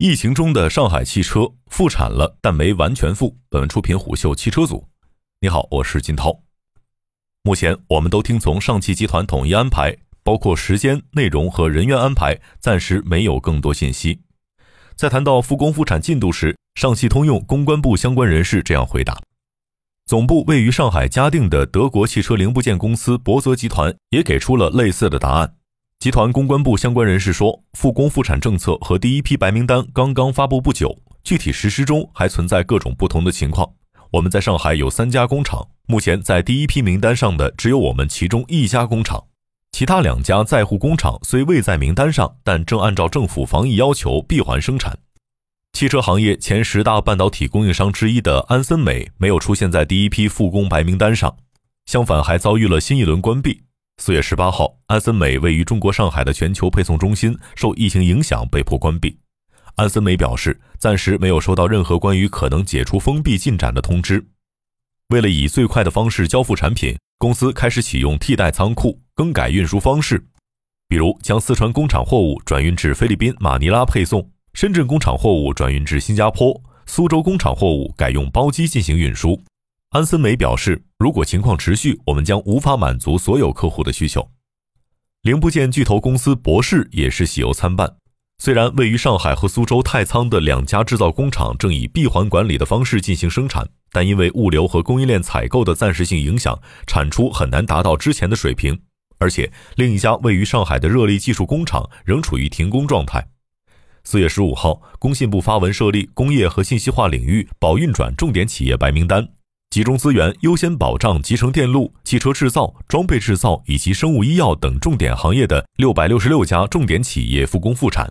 疫情中的上海汽车复产了，但没完全复。本文出品虎嗅汽车组。你好，我是金涛。目前我们都听从上汽集团统一安排，包括时间、内容和人员安排，暂时没有更多信息。在谈到复工复产进度时，上汽通用公关部相关人士这样回答：总部位于上海嘉定的德国汽车零部件公司博泽集团也给出了类似的答案。集团公关部相关人士说，复工复产政策和第一批白名单刚刚发布不久，具体实施中还存在各种不同的情况。我们在上海有三家工厂，目前在第一批名单上的只有我们其中一家工厂，其他两家在沪工厂虽未在名单上，但正按照政府防疫要求闭环生产。汽车行业前十大半导体供应商之一的安森美没有出现在第一批复工白名单上，相反还遭遇了新一轮关闭。四月十八号，安森美位于中国上海的全球配送中心受疫情影响被迫关闭。安森美表示，暂时没有收到任何关于可能解除封闭进展的通知。为了以最快的方式交付产品，公司开始启用替代仓库，更改运输方式，比如将四川工厂货物转运至菲律宾马尼拉配送，深圳工厂货物转运至新加坡，苏州工厂货物改用包机进行运输。安森美表示，如果情况持续，我们将无法满足所有客户的需求。零部件巨头公司博世也是喜忧参半。虽然位于上海和苏州太仓的两家制造工厂正以闭环管理的方式进行生产，但因为物流和供应链采购的暂时性影响，产出很难达到之前的水平。而且，另一家位于上海的热力技术工厂仍处于停工状态。四月十五号，工信部发文设立工业和信息化领域保运转重点企业白名单。集中资源，优先保障集成电路、汽车制造、装备制造以及生物医药等重点行业的六百六十六家重点企业复工复产。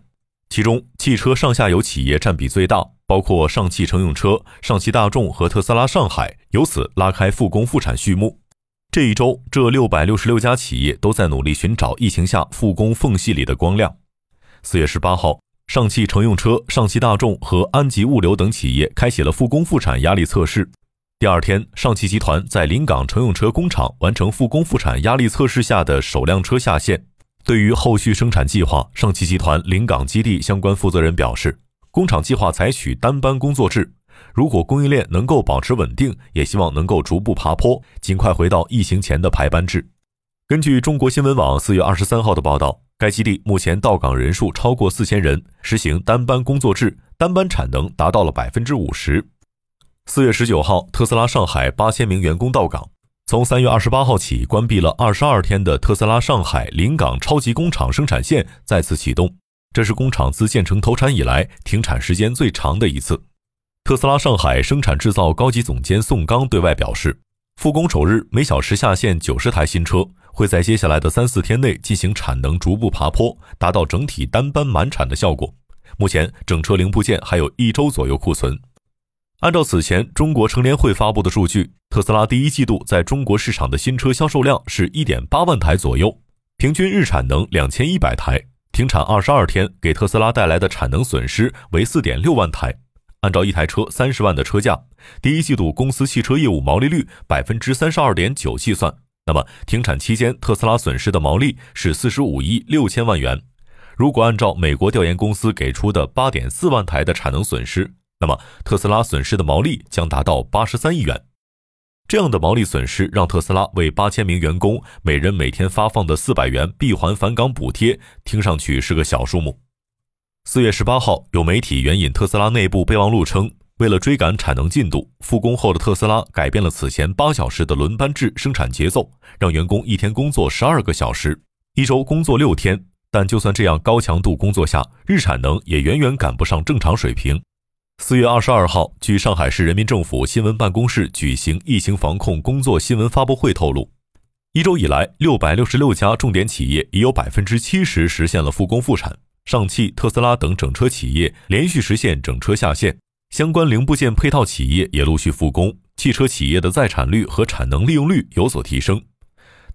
其中，汽车上下游企业占比最大，包括上汽乘用车、上汽大众和特斯拉上海，由此拉开复工复产序幕。这一周，这六百六十六家企业都在努力寻找疫情下复工缝隙里的光亮。四月十八号，上汽乘用车、上汽大众和安吉物流等企业开启了复工复产压力测试。第二天，上汽集团在临港乘用车工厂完成复工复产压力测试下的首辆车下线。对于后续生产计划，上汽集团临港基地相关负责人表示，工厂计划采取单班工作制。如果供应链能够保持稳定，也希望能够逐步爬坡，尽快回到疫情前的排班制。根据中国新闻网四月二十三号的报道，该基地目前到岗人数超过四千人，实行单班工作制，单班产能达到了百分之五十。四月十九号，特斯拉上海八千名员工到岗。从三月二十八号起，关闭了二十二天的特斯拉上海临港超级工厂生产线再次启动，这是工厂自建成投产以来停产时间最长的一次。特斯拉上海生产制造高级总监宋刚对外表示，复工首日每小时下线九十台新车，会在接下来的三四天内进行产能逐步爬坡，达到整体单班满产的效果。目前整车零部件还有一周左右库存。按照此前中国乘联会发布的数据，特斯拉第一季度在中国市场的新车销售量是一点八万台左右，平均日产能两千一百台，停产二十二天给特斯拉带来的产能损失为四点六万台。按照一台车三十万的车价，第一季度公司汽车业务毛利率百分之三十二点九计算，那么停产期间特斯拉损失的毛利是四十五亿六千万元。如果按照美国调研公司给出的八点四万台的产能损失，那么，特斯拉损失的毛利将达到八十三亿元。这样的毛利损失让特斯拉为八千名员工每人每天发放的四百元闭环返岗补贴，听上去是个小数目。四月十八号，有媒体援引特斯拉内部备忘录称，为了追赶产能进度，复工后的特斯拉改变了此前八小时的轮班制生产节奏，让员工一天工作十二个小时，一周工作六天。但就算这样高强度工作下，日产能也远远赶不上正常水平。四月二十二号，据上海市人民政府新闻办公室举行疫情防控工作新闻发布会透露，一周以来，六百六十六家重点企业已有百分之七十实现了复工复产，上汽、特斯拉等整车企业连续实现整车下线，相关零部件配套企业也陆续复工，汽车企业的在产率和产能利用率有所提升。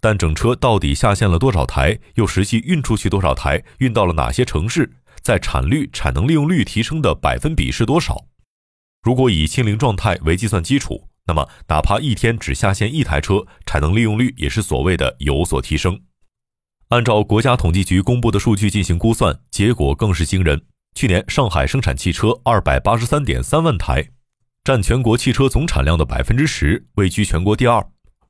但整车到底下线了多少台，又实际运出去多少台，运到了哪些城市？在产率、产能利用率提升的百分比是多少？如果以清零状态为计算基础，那么哪怕一天只下线一台车，产能利用率也是所谓的有所提升。按照国家统计局公布的数据进行估算，结果更是惊人。去年上海生产汽车二百八十三点三万台，占全国汽车总产量的百分之十，位居全国第二。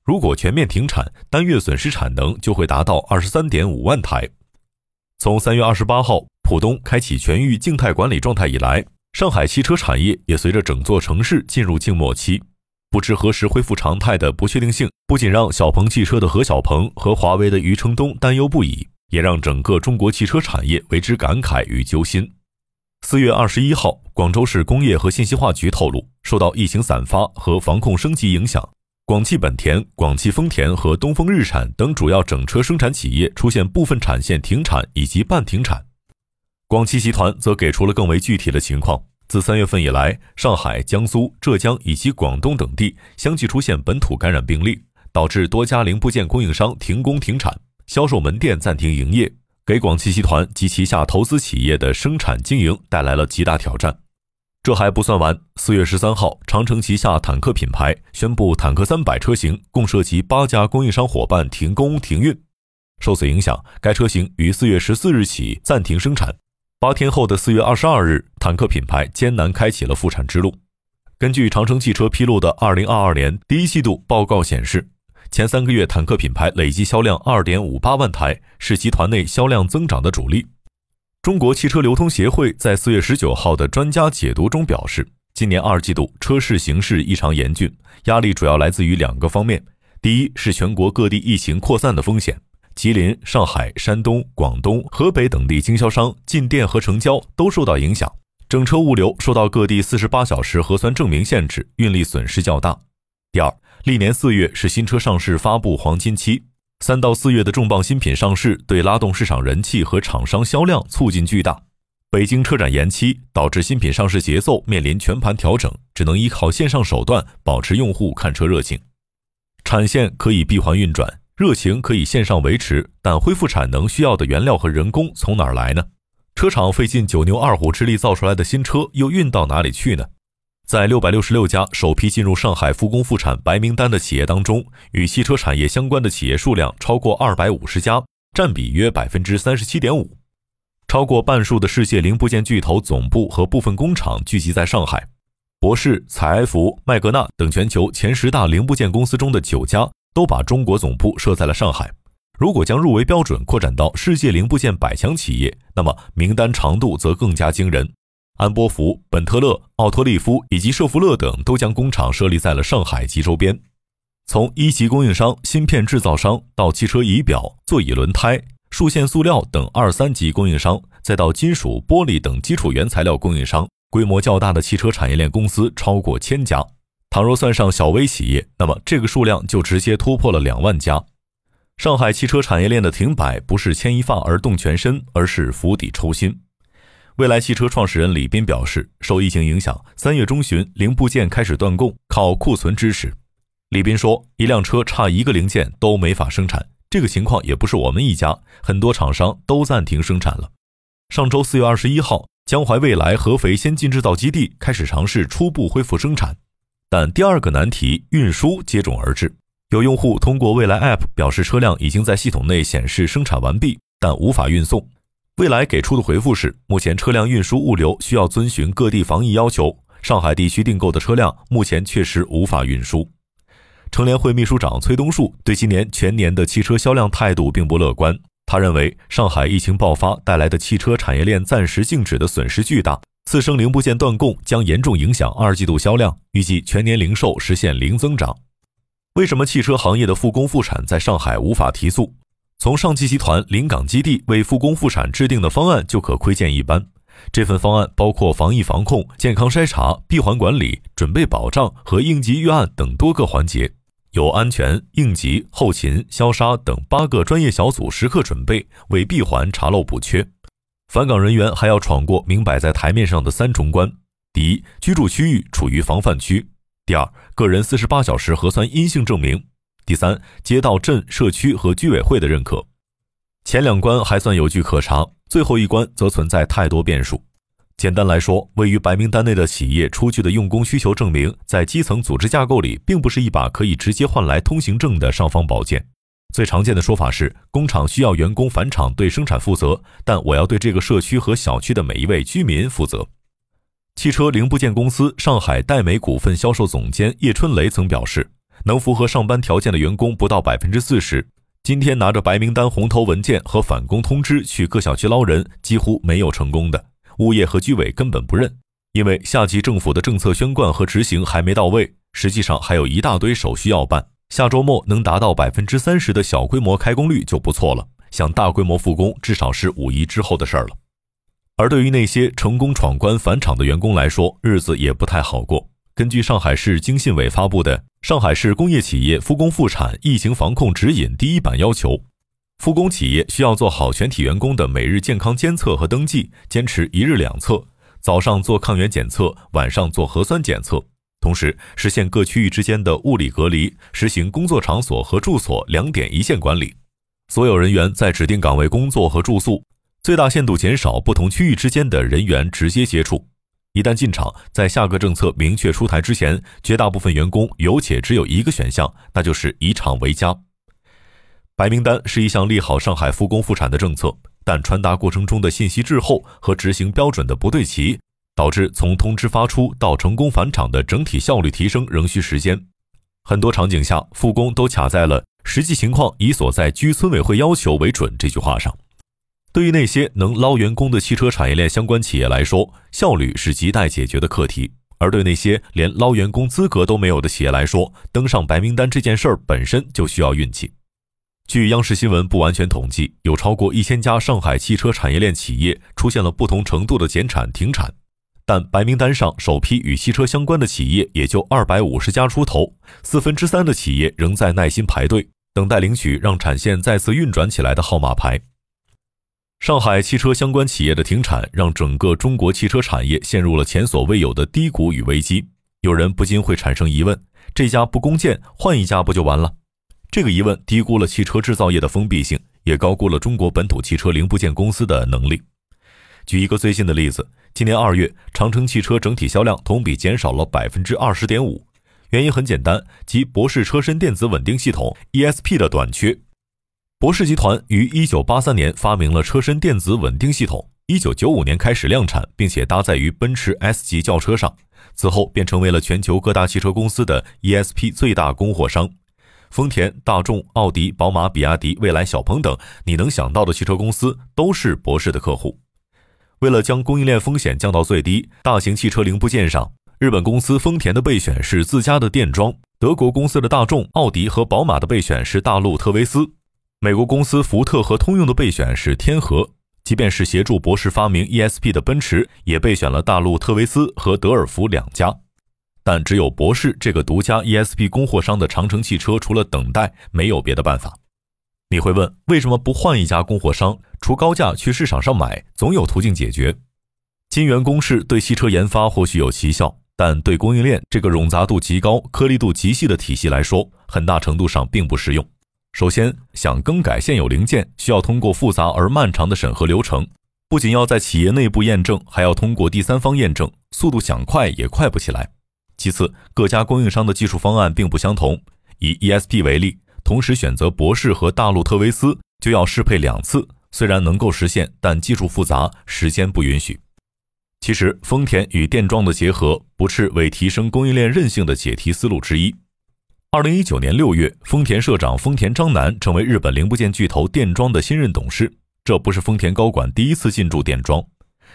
如果全面停产，单月损失产能就会达到二十三点五万台。从三月二十八号浦东开启全域静态管理状态以来，上海汽车产业也随着整座城市进入静默期。不知何时恢复常态的不确定性，不仅让小鹏汽车的何小鹏和华为的余承东担忧不已，也让整个中国汽车产业为之感慨与揪心。四月二十一号，广州市工业和信息化局透露，受到疫情散发和防控升级影响。广汽本田、广汽丰田和东风日产等主要整车生产企业出现部分产线停产以及半停产。广汽集团则给出了更为具体的情况：自三月份以来，上海、江苏、浙江以及广东等地相继出现本土感染病例，导致多家零部件供应商停工停产，销售门店暂停营业，给广汽集团及旗下投资企业的生产经营带来了极大挑战。这还不算完。四月十三号，长城旗下坦克品牌宣布，坦克三百车型共涉及八家供应商伙伴停工停运。受此影响，该车型于四月十四日起暂停生产。八天后的四月二十二日，坦克品牌艰难开启了复产之路。根据长城汽车披露的二零二二年第一季度报告显示，前三个月坦克品牌累计销量二点五八万台，是集团内销量增长的主力。中国汽车流通协会在四月十九号的专家解读中表示，今年二季度车市形势异常严峻，压力主要来自于两个方面：第一是全国各地疫情扩散的风险，吉林、上海、山东、广东、河北等地经销商进店和成交都受到影响，整车物流受到各地四十八小时核酸证明限制，运力损失较大；第二，历年四月是新车上市发布黄金期。三到四月的重磅新品上市，对拉动市场人气和厂商销量促进巨大。北京车展延期，导致新品上市节奏面临全盘调整，只能依靠线上手段保持用户看车热情。产线可以闭环运转，热情可以线上维持，但恢复产能需要的原料和人工从哪儿来呢？车厂费尽九牛二虎之力造出来的新车又运到哪里去呢？在六百六十六家首批进入上海复工复产白名单的企业当中，与汽车产业相关的企业数量超过二百五十家，占比约百分之三十七点五。超过半数的世界零部件巨头总部和部分工厂聚集在上海。博世、采埃孚、麦格纳等全球前十大零部件公司中的九家都把中国总部设在了上海。如果将入围标准扩展到世界零部件百强企业，那么名单长度则更加惊人。安波福、本特勒、奥托利夫以及舍弗勒等都将工厂设立在了上海及周边。从一级供应商、芯片制造商到汽车仪表、座椅轮胎、数线塑料等二三级供应商，再到金属、玻璃等基础原材料供应商，规模较大的汽车产业链公司超过千家。倘若算上小微企业，那么这个数量就直接突破了两万家。上海汽车产业链的停摆不是牵一发而动全身，而是釜底抽薪。蔚来汽车创始人李斌表示，受疫情影响，三月中旬零部件开始断供，靠库存支持。李斌说，一辆车差一个零件都没法生产，这个情况也不是我们一家，很多厂商都暂停生产了。上周四月二十一号，江淮蔚来合肥先进制造基地开始尝试初步恢复生产，但第二个难题运输接踵而至。有用户通过蔚来 App 表示，车辆已经在系统内显示生产完毕，但无法运送。未来给出的回复是：目前车辆运输物流需要遵循各地防疫要求，上海地区订购的车辆目前确实无法运输。乘联会秘书长崔东树对今年全年的汽车销量态度并不乐观，他认为上海疫情爆发带来的汽车产业链暂时静止的损失巨大，次生零部件断供将严重影响二季度销量，预计全年零售实现零增长。为什么汽车行业的复工复产在上海无法提速？从上汽集团临港基地为复工复产制定的方案就可窥见一斑。这份方案包括防疫防控、健康筛查、闭环管理、准备保障和应急预案等多个环节，有安全、应急、后勤、消杀等八个专业小组时刻准备为闭环查漏补缺。返岗人员还要闯过明摆在台面上的三重关：第一，居住区域处于防范区；第二，个人四十八小时核酸阴性证明。第三，街道、镇、社区和居委会的认可，前两关还算有据可查，最后一关则存在太多变数。简单来说，位于白名单内的企业出具的用工需求证明，在基层组织架构里，并不是一把可以直接换来通行证的尚方宝剑。最常见的说法是，工厂需要员工返厂对生产负责，但我要对这个社区和小区的每一位居民负责。汽车零部件公司上海戴美股份销售总监叶春雷曾表示，能符合上班条件的员工不到百分之四十。今天拿着白名单、红头文件和返工通知去各小区捞人，几乎没有成功的。物业和居委根本不认，因为下级政府的政策宣贯和执行还没到位，实际上还有一大堆手续要办。下周末能达到百分之三十的小规模开工率就不错了，想大规模复工，至少是五一之后的事儿了。而对于那些成功闯关返厂的员工来说，日子也不太好过。根据上海市经信委发布的《上海市工业企业复工复产疫情防控指引》第一版要求，复工企业需要做好全体员工的每日健康监测和登记，坚持一日两测，早上做抗原检测，晚上做核酸检测。同时，实现各区域之间的物理隔离，实行工作场所和住所两点一线管理。所有人员在指定岗位工作和住宿，最大限度减少不同区域之间的人员直接接触。一旦进场，在下个政策明确出台之前，绝大部分员工有且只有一个选项，那就是以厂为家。白名单是一项利好上海复工复产的政策，但传达过程中的信息滞后和执行标准的不对齐。导致从通知发出到成功返厂的整体效率提升仍需时间，很多场景下复工都卡在了“实际情况以所在居村委会要求为准”这句话上。对于那些能捞员工的汽车产业链相关企业来说，效率是亟待解决的课题；而对那些连捞员工资格都没有的企业来说，登上白名单这件事儿本身就需要运气。据央视新闻不完全统计，有超过一千家上海汽车产业链企业出现了不同程度的减产停产。但白名单上首批与汽车相关的企业也就二百五十家出头，四分之三的企业仍在耐心排队，等待领取让产线再次运转起来的号码牌。上海汽车相关企业的停产，让整个中国汽车产业陷入了前所未有的低谷与危机。有人不禁会产生疑问：这家不攻建，换一家不就完了？这个疑问低估了汽车制造业的封闭性，也高估了中国本土汽车零部件公司的能力。举一个最近的例子。今年二月，长城汽车整体销量同比减少了百分之二十点五，原因很简单，即博世车身电子稳定系统 （ESP） 的短缺。博世集团于一九八三年发明了车身电子稳定系统，一九九五年开始量产，并且搭载于奔驰 S 级轿车上，此后便成为了全球各大汽车公司的 ESP 最大供货商。丰田、大众、奥迪、宝马、比亚迪、蔚来、小鹏等你能想到的汽车公司都是博世的客户。为了将供应链风险降到最低，大型汽车零部件上，日本公司丰田的备选是自家的电装；德国公司的大众、奥迪和宝马的备选是大陆特维斯；美国公司福特和通用的备选是天合。即便是协助博士发明 ESP 的奔驰，也备选了大陆特维斯和德尔福两家。但只有博士这个独家 ESP 供货商的长城汽车，除了等待，没有别的办法。你会问，为什么不换一家供货商，出高价去市场上买？总有途径解决。金元公式对汽车研发或许有奇效，但对供应链这个冗杂度极高、颗粒度极细的体系来说，很大程度上并不实用。首先，想更改现有零件，需要通过复杂而漫长的审核流程，不仅要在企业内部验证，还要通过第三方验证，速度想快也快不起来。其次，各家供应商的技术方案并不相同。以 ESP 为例。同时选择博世和大陆特维斯，就要适配两次。虽然能够实现，但技术复杂，时间不允许。其实，丰田与电装的结合，不是为提升供应链韧性的解题思路之一。二零一九年六月，丰田社长丰田章男成为日本零部件巨头电装的新任董事。这不是丰田高管第一次进驻电装。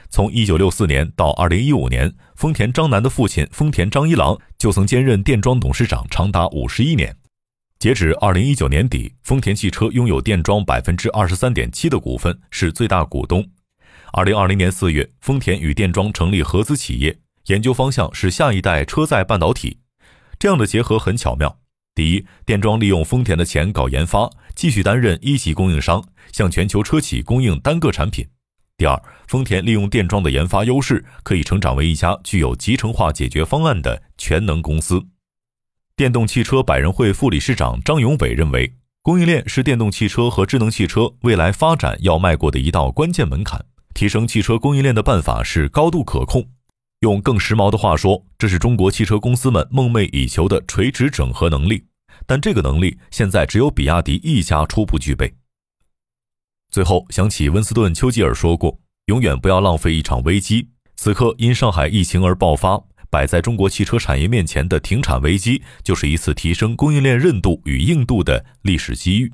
从一九六四年到二零一五年，丰田章男的父亲丰田章一郎就曾兼任电装董事长长达五十一年。截止二零一九年底，丰田汽车拥有电装百分之二十三点七的股份，是最大股东。二零二零年四月，丰田与电装成立合资企业，研究方向是下一代车载半导体。这样的结合很巧妙。第一，电装利用丰田的钱搞研发，继续担任一级供应商，向全球车企供应单个产品。第二，丰田利用电装的研发优势，可以成长为一家具有集成化解决方案的全能公司。电动汽车百人会副理事长张永伟认为，供应链是电动汽车和智能汽车未来发展要迈过的一道关键门槛。提升汽车供应链的办法是高度可控。用更时髦的话说，这是中国汽车公司们梦寐以求的垂直整合能力。但这个能力现在只有比亚迪一家初步具备。最后想起温斯顿·丘吉尔说过：“永远不要浪费一场危机。”此刻因上海疫情而爆发，摆在中国汽车产业面前的停产危机，就是一次提升供应链韧度与硬度的历史机遇。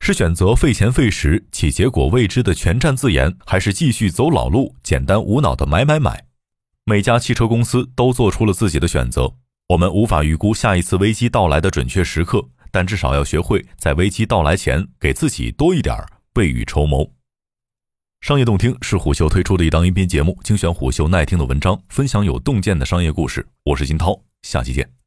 是选择费钱费时且结果未知的全站自研，还是继续走老路、简单无脑的买买买？每家汽车公司都做出了自己的选择。我们无法预估下一次危机到来的准确时刻，但至少要学会在危机到来前给自己多一点未雨绸缪。商业洞听是虎嗅推出的一档音频节目，精选虎嗅耐听的文章，分享有洞见的商业故事。我是金涛，下期见。